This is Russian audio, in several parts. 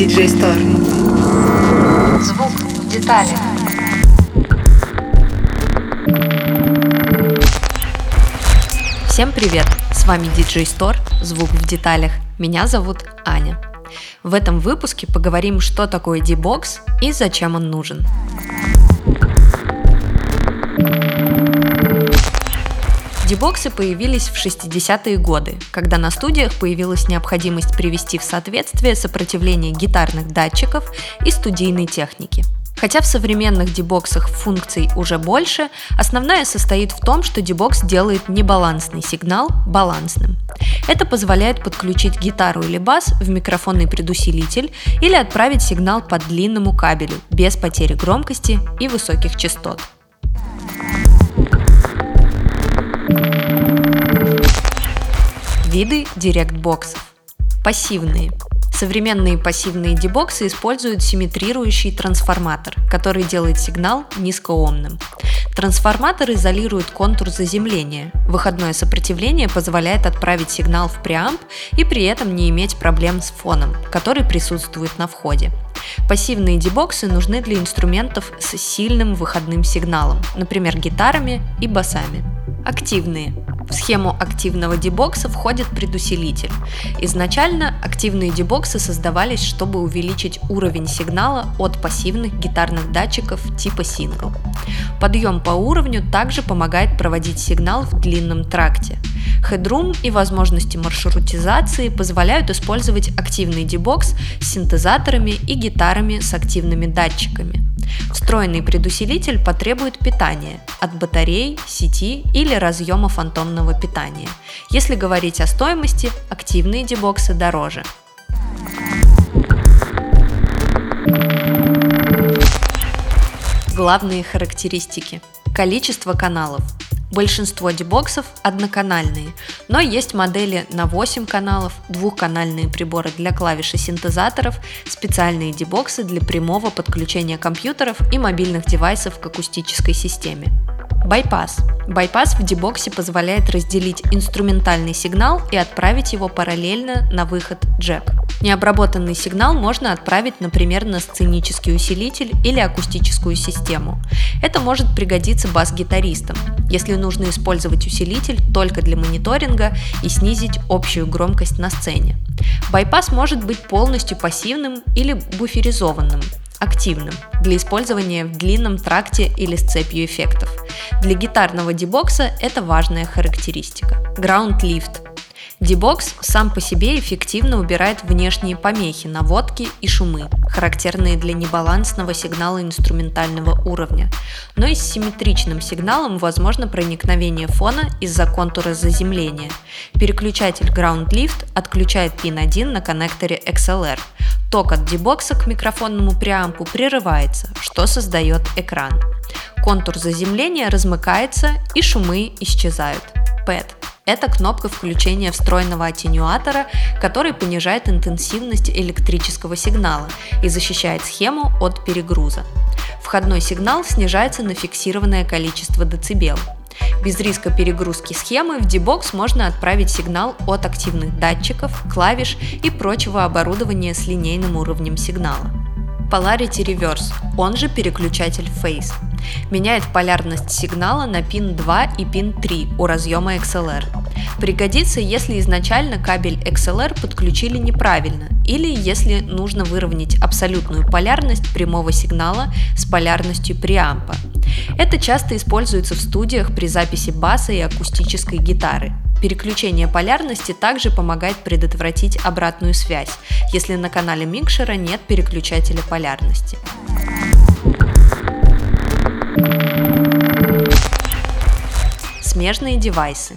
DJ Store. Звук в деталях. Всем привет! С вами DJ Store, звук в деталях. Меня зовут Аня. В этом выпуске поговорим, что такое D-Box и зачем он нужен. Дебоксы появились в 60-е годы, когда на студиях появилась необходимость привести в соответствие сопротивление гитарных датчиков и студийной техники. Хотя в современных дебоксах функций уже больше, основная состоит в том, что дебокс делает небалансный сигнал балансным. Это позволяет подключить гитару или бас в микрофонный предусилитель или отправить сигнал по длинному кабелю без потери громкости и высоких частот. Виды директ-боксов. Пассивные. Современные пассивные дебоксы используют симметрирующий трансформатор, который делает сигнал низкоомным. Трансформатор изолирует контур заземления. Выходное сопротивление позволяет отправить сигнал в преамп и при этом не иметь проблем с фоном, который присутствует на входе. Пассивные дебоксы нужны для инструментов с сильным выходным сигналом, например, гитарами и басами. Активные. В схему активного дебокса входит предусилитель. Изначально активные дебоксы создавались, чтобы увеличить уровень сигнала от пассивных гитарных датчиков типа сингл. Подъем по уровню также помогает проводить сигнал в длинном тракте. Headroom и возможности маршрутизации позволяют использовать активный дебокс с синтезаторами и гитарами с активными датчиками. Встроенный предусилитель потребует питания от батарей, сети или разъема фантомного питания. Если говорить о стоимости, активные дебоксы дороже. Главные характеристики. Количество каналов. Большинство дебоксов одноканальные, но есть модели на 8 каналов, двухканальные приборы для клавиш и синтезаторов, специальные дебоксы для прямого подключения компьютеров и мобильных девайсов к акустической системе. Байпас. Байпас в дебоксе позволяет разделить инструментальный сигнал и отправить его параллельно на выход джек. Необработанный сигнал можно отправить, например, на сценический усилитель или акустическую систему. Это может пригодиться бас-гитаристам, если нужно использовать усилитель только для мониторинга и снизить общую громкость на сцене. Байпас может быть полностью пассивным или буферизованным, активным для использования в длинном тракте или с цепью эффектов. Для гитарного дебокса это важная характеристика. Ground Lift Дебокс сам по себе эффективно убирает внешние помехи, наводки и шумы, характерные для небалансного сигнала инструментального уровня. Но и с симметричным сигналом возможно проникновение фона из-за контура заземления. Переключатель Ground Lift отключает пин 1 на коннекторе XLR. Ток от дебокса к микрофонному преампу прерывается, что создает экран. Контур заземления размыкается и шумы исчезают. PET это кнопка включения встроенного аттенюатора, который понижает интенсивность электрического сигнала и защищает схему от перегруза. Входной сигнал снижается на фиксированное количество децибел. Без риска перегрузки схемы в D-Box можно отправить сигнал от активных датчиков, клавиш и прочего оборудования с линейным уровнем сигнала. Polarity Reverse, он же переключатель Phase. Меняет полярность сигнала на пин 2 и пин 3 у разъема XLR. Пригодится, если изначально кабель XLR подключили неправильно или если нужно выровнять абсолютную полярность прямого сигнала с полярностью преампа. Это часто используется в студиях при записи баса и акустической гитары. Переключение полярности также помогает предотвратить обратную связь, если на канале микшера нет переключателя полярности. Смежные девайсы.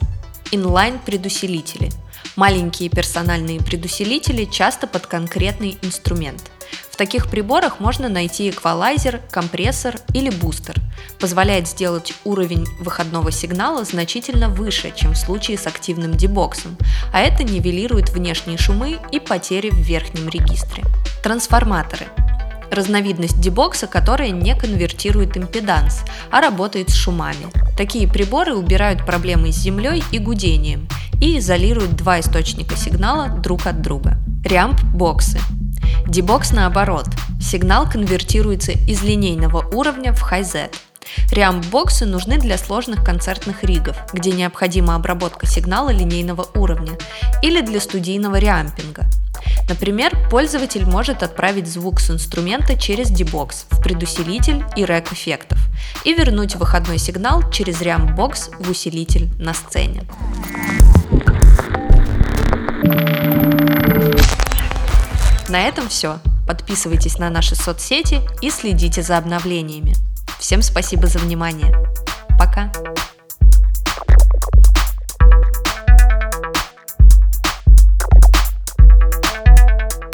Инлайн-предусилители. Маленькие персональные предусилители часто под конкретный инструмент. В таких приборах можно найти эквалайзер, компрессор или бустер. Позволяет сделать уровень выходного сигнала значительно выше, чем в случае с активным дебоксом, а это нивелирует внешние шумы и потери в верхнем регистре. Трансформаторы разновидность дебокса, которая не конвертирует импеданс, а работает с шумами. Такие приборы убирают проблемы с землей и гудением и изолируют два источника сигнала друг от друга. Рямп-боксы Дебокс наоборот. Сигнал конвертируется из линейного уровня в Hi-Z. Реамп-боксы нужны для сложных концертных ригов, где необходима обработка сигнала линейного уровня, или для студийного реампинга. Например, пользователь может отправить звук с инструмента через дебокс в предусилитель и рэк эффектов и вернуть выходной сигнал через реамп-бокс в усилитель на сцене. На этом все. Подписывайтесь на наши соцсети и следите за обновлениями. Всем спасибо за внимание. Пока.